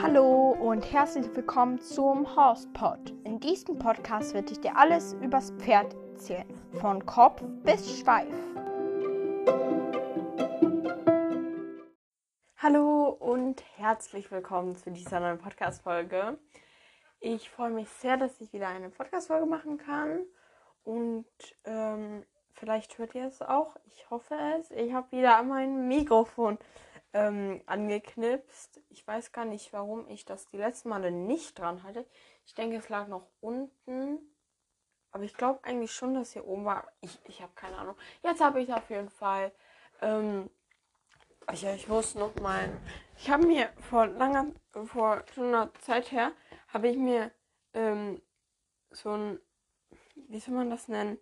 Hallo und herzlich willkommen zum Horsepod. In diesem Podcast werde ich dir alles übers Pferd erzählen, von Kopf bis Schweif. Hallo und herzlich willkommen zu dieser neuen Podcast-Folge. Ich freue mich sehr, dass ich wieder eine Podcast-Folge machen kann und ähm, vielleicht hört ihr es auch. Ich hoffe es. Ich habe wieder mein Mikrofon ähm, angeknipst. Ich weiß gar nicht, warum ich das die letzten Male nicht dran hatte. Ich denke, es lag noch unten. Aber ich glaube eigentlich schon, dass hier oben war. Ich, ich habe keine Ahnung. Jetzt habe ich auf jeden Fall. Ähm, ich, ich muss noch mal. Ich habe mir vor langer, vor schon einer Zeit her, habe ich mir ähm, so ein, wie soll man das nennen?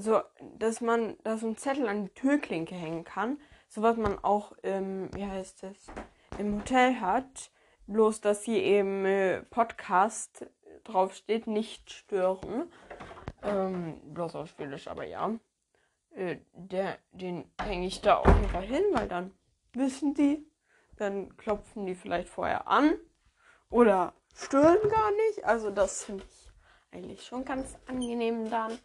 Also, dass man da so einen Zettel an die Türklinke hängen kann. So was man auch, ähm, wie heißt es, im Hotel hat. Bloß, dass hier eben äh, Podcast draufsteht, nicht stören. Ähm, bloß auf Schwedisch, aber ja. Äh, der, den hänge ich da auf jeden Fall hin, weil dann wissen die, dann klopfen die vielleicht vorher an oder stören gar nicht. Also das finde ich eigentlich schon ganz angenehm dann.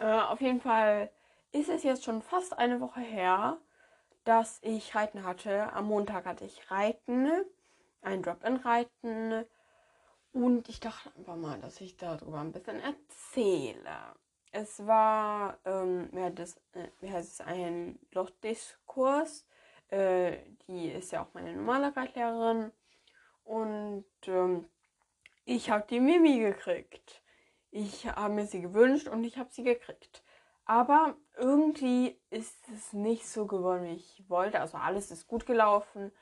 Äh, auf jeden Fall ist es jetzt schon fast eine Woche her, dass ich Reiten hatte. Am Montag hatte ich Reiten, ein Drop-in-Reiten. Und ich dachte einfach mal, dass ich darüber ein bisschen erzähle. Es war, ähm, wie, heißt äh, wie heißt es, ein Lochdiskurs. Äh, die ist ja auch meine normale Reitlehrerin. Und ähm, ich habe die Mimi gekriegt. Ich habe mir sie gewünscht und ich habe sie gekriegt. Aber irgendwie ist es nicht so geworden, wie ich wollte. Also alles ist gut gelaufen.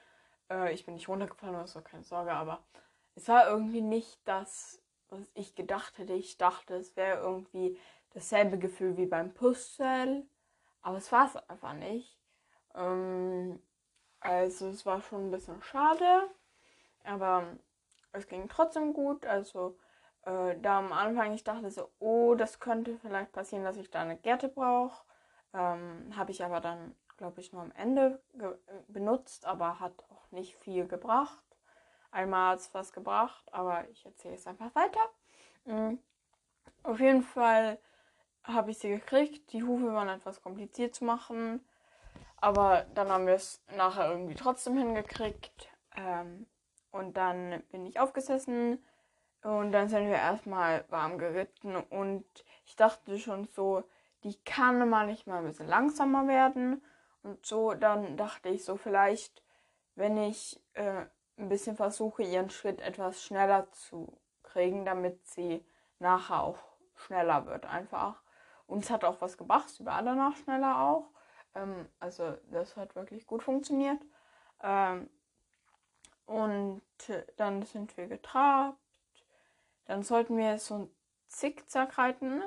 Äh, ich bin nicht runtergefallen oder so, keine Sorge. Aber es war irgendwie nicht das, was ich gedacht hätte. Ich dachte, es wäre irgendwie dasselbe Gefühl wie beim Puzzle. Aber es war es einfach nicht. Ähm, also es war schon ein bisschen schade. Aber es ging trotzdem gut. Also äh, da am Anfang ich dachte so, oh, das könnte vielleicht passieren, dass ich da eine Gerte brauche. Ähm, Habe ich aber dann, glaube ich, nur am Ende benutzt, aber hat auch nicht viel gebracht. Einmal hat es was gebracht, aber ich erzähle es einfach weiter. Mhm. Auf jeden Fall habe ich sie gekriegt. Die Hufe waren etwas kompliziert zu machen. Aber dann haben wir es nachher irgendwie trotzdem hingekriegt. Ähm, und dann bin ich aufgesessen und dann sind wir erstmal warm geritten und ich dachte schon so, die kann manchmal ein bisschen langsamer werden. Und so, dann dachte ich so, vielleicht, wenn ich äh, ein bisschen versuche, ihren Schritt etwas schneller zu kriegen, damit sie nachher auch schneller wird einfach. Und es hat auch was gebracht, sie war danach schneller auch. Ähm, also das hat wirklich gut funktioniert. Ähm, und dann sind wir getrabt dann sollten wir so ein Zickzack reiten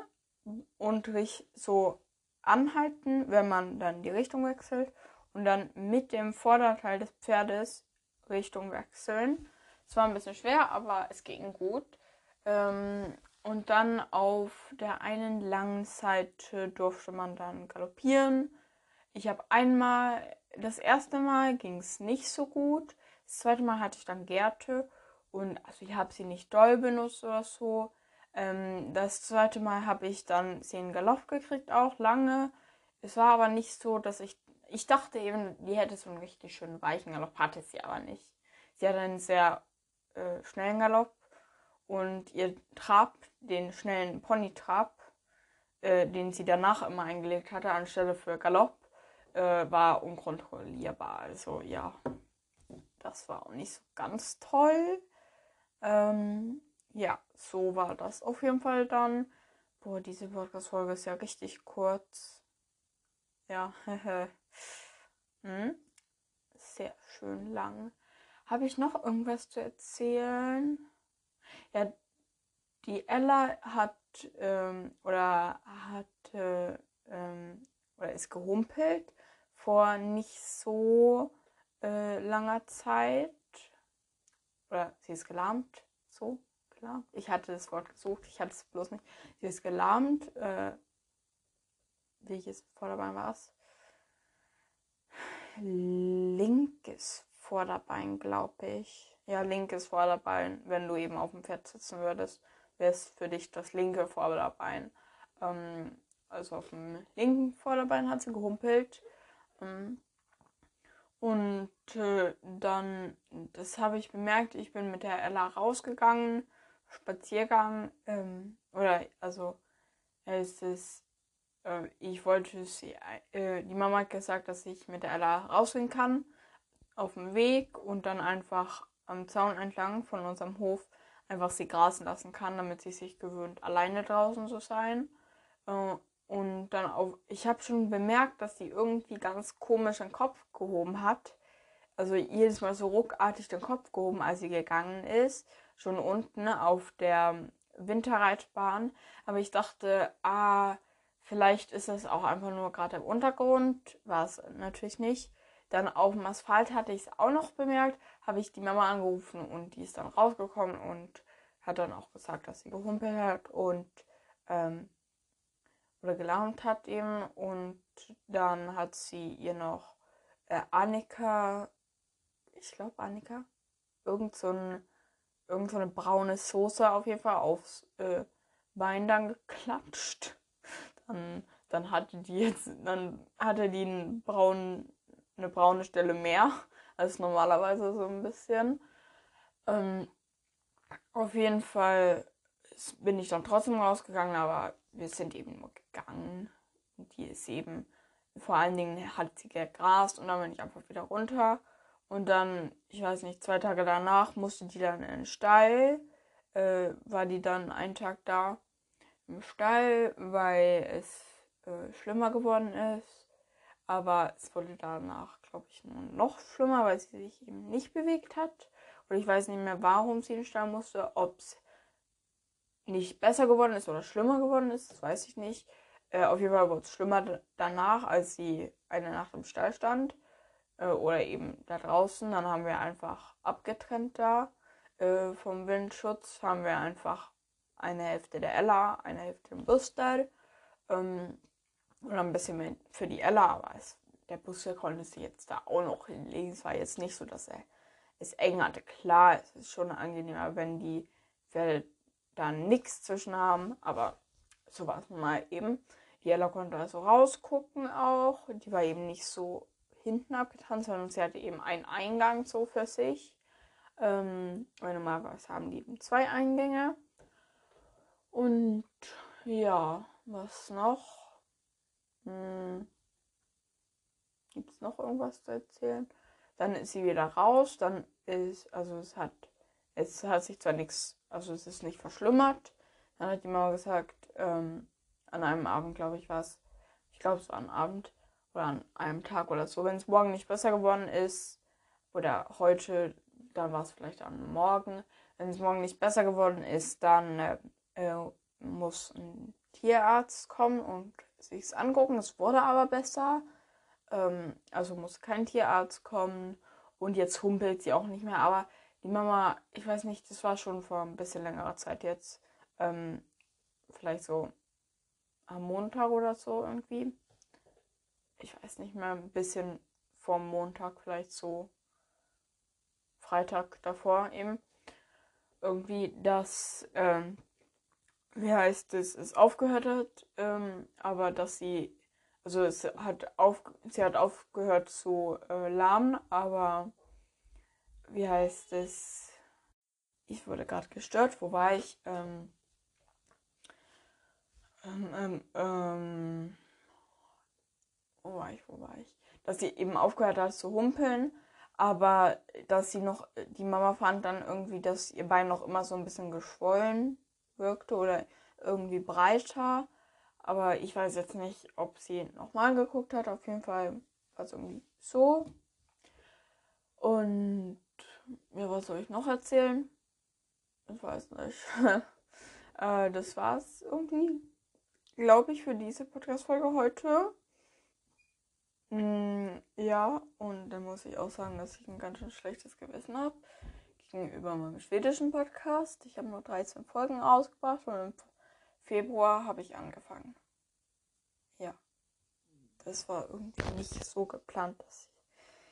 und so anhalten, wenn man dann die Richtung wechselt und dann mit dem Vorderteil des Pferdes Richtung wechseln. Es war ein bisschen schwer, aber es ging gut. Ähm, und dann auf der einen langen Seite durfte man dann galoppieren. Ich habe einmal, das erste Mal ging es nicht so gut. Das zweite Mal hatte ich dann Gerte und also ich habe sie nicht doll benutzt oder so. Ähm, das zweite Mal habe ich dann in Galopp gekriegt, auch lange. Es war aber nicht so, dass ich. Ich dachte eben, die hätte so einen richtig schönen weichen Galopp, hatte sie aber nicht. Sie hatte einen sehr äh, schnellen Galopp und ihr Trab, den schnellen Pony-Trab, äh, den sie danach immer eingelegt hatte, anstelle für Galopp, äh, war unkontrollierbar. Also ja, das war auch nicht so ganz toll. Ähm, ja, so war das auf jeden Fall dann. Boah, diese Podcast-Folge ist ja richtig kurz. Ja, hm? Sehr schön lang. Habe ich noch irgendwas zu erzählen? Ja, die Ella hat ähm, oder hat äh, ähm, oder ist gehumpelt vor nicht so äh, langer Zeit oder sie ist gelahmt, so, gelahmt. Ich hatte das Wort gesucht, ich hatte es bloß nicht. Sie ist gelahmt, äh, wie ich es vor dabei war. linkes Vorderbein, glaube ich. Ja, linkes Vorderbein, wenn du eben auf dem Pferd sitzen würdest, wäre es für dich das linke Vorderbein. Ähm, also auf dem linken Vorderbein hat sie gehumpelt. Ähm, und äh, dann, das habe ich bemerkt, ich bin mit der Ella rausgegangen, Spaziergang, ähm, oder also es ist, äh, ich wollte sie, äh, die Mama hat gesagt, dass ich mit der Ella rausgehen kann, auf dem Weg und dann einfach am Zaun entlang von unserem Hof einfach sie grasen lassen kann, damit sie sich gewöhnt, alleine draußen zu sein. Und dann auch, ich habe schon bemerkt, dass sie irgendwie ganz komisch den Kopf gehoben hat. Also jedes Mal so ruckartig den Kopf gehoben, als sie gegangen ist. Schon unten auf der Winterreitbahn. Aber ich dachte, ah, vielleicht ist es auch einfach nur gerade im Untergrund. War es natürlich nicht. Dann auf dem Asphalt hatte ich es auch noch bemerkt. Habe ich die Mama angerufen und die ist dann rausgekommen und hat dann auch gesagt, dass sie gehumpelt hat. Und ähm, oder gelaunt hat eben. Und dann hat sie ihr noch äh, Annika, ich glaube Annika, irgend so, ein, irgend so eine braune Soße auf jeden Fall aufs äh, Bein dann geklatscht. Dann, dann hatte die jetzt, dann hatte die einen braunen, eine braune Stelle mehr als normalerweise so ein bisschen. Ähm, auf jeden Fall bin ich dann trotzdem rausgegangen, aber wir sind eben nur. Eben, vor allen Dingen hat sie gegrast und dann bin ich einfach wieder runter. Und dann, ich weiß nicht, zwei Tage danach musste die dann in den Stall. Äh, war die dann einen Tag da im Stall, weil es äh, schlimmer geworden ist. Aber es wurde danach, glaube ich, nur noch schlimmer, weil sie sich eben nicht bewegt hat. Und ich weiß nicht mehr, warum sie in den Stall musste, ob es nicht besser geworden ist oder schlimmer geworden ist, das weiß ich nicht. Äh, auf jeden Fall wurde es schlimmer danach, als sie eine Nacht im Stall stand. Äh, oder eben da draußen. Dann haben wir einfach abgetrennt da. Äh, vom Windschutz haben wir einfach eine Hälfte der Ella, eine Hälfte im Buster. Ähm, und ein bisschen mehr für die Ella, aber es, der Buster konnte sie jetzt da auch noch hinlegen. Es war jetzt nicht so, dass er es eng hatte. Klar, es ist schon angenehmer, wenn die Pferde da nichts zwischen haben, aber so war es mal eben. Die Ella konnte also rausgucken auch. Die war eben nicht so hinten abgetan, sondern sie hatte eben einen Eingang so für sich. Ähm, weil normalerweise haben die eben zwei Eingänge. Und ja, was noch? Hm. Gibt es noch irgendwas zu erzählen? Dann ist sie wieder raus. Dann ist, also es hat, es hat sich zwar nichts also es ist nicht verschlimmert. Dann hat die Mama gesagt, ähm, an einem Abend, glaube ich, war es, ich glaube, es war ein Abend oder an einem Tag oder so, wenn es morgen nicht besser geworden ist oder heute, dann war es vielleicht am Morgen. Wenn es morgen nicht besser geworden ist, dann äh, äh, muss ein Tierarzt kommen und sich es angucken. Es wurde aber besser. Ähm, also muss kein Tierarzt kommen und jetzt humpelt sie auch nicht mehr. Aber die Mama, ich weiß nicht, das war schon vor ein bisschen längerer Zeit jetzt. Ähm, vielleicht so am Montag oder so irgendwie. Ich weiß nicht mehr, ein bisschen vor Montag, vielleicht so Freitag davor eben. Irgendwie, dass, ähm, wie heißt es, es aufgehört hat, ähm, aber dass sie, also es hat auf, sie hat aufgehört zu äh, lahmen, aber wie heißt es? Ich wurde gerade gestört. Wo war ich? Ähm, ähm, ähm, ähm, wo war ich? Wo war ich? Dass sie eben aufgehört hat zu humpeln, aber dass sie noch, die Mama fand dann irgendwie, dass ihr Bein noch immer so ein bisschen geschwollen wirkte oder irgendwie breiter. Aber ich weiß jetzt nicht, ob sie nochmal geguckt hat. Auf jeden Fall war es irgendwie so. Und ja, was soll ich noch erzählen? Ich weiß nicht. äh, das war's irgendwie, glaube ich, für diese Podcast-Folge heute. Mm, ja, und dann muss ich auch sagen, dass ich ein ganz schön schlechtes Gewissen habe gegenüber meinem schwedischen Podcast. Ich habe nur 13 Folgen ausgebracht und im Februar habe ich angefangen. Ja, das war irgendwie nicht so geplant, dass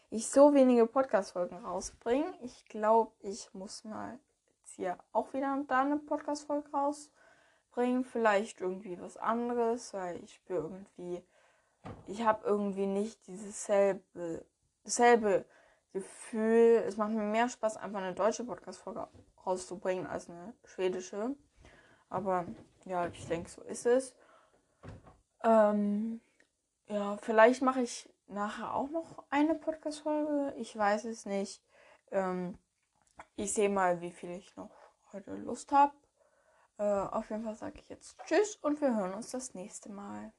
ich so wenige Podcast-Folgen rausbringe. Ich glaube, ich muss mal jetzt hier auch wieder und da eine Podcast-Folge rausbringen. Vielleicht irgendwie was anderes, weil ich spüre irgendwie, ich habe irgendwie nicht dieses selbe, dasselbe Gefühl. Es macht mir mehr Spaß, einfach eine deutsche Podcast-Folge rauszubringen als eine schwedische. Aber ja, ich denke, so ist es. Ähm, ja, vielleicht mache ich nachher auch noch eine Podcast-Folge. Ich weiß es nicht. Ähm, ich sehe mal, wie viel ich noch heute Lust habe. Äh, auf jeden Fall sage ich jetzt Tschüss und wir hören uns das nächste Mal.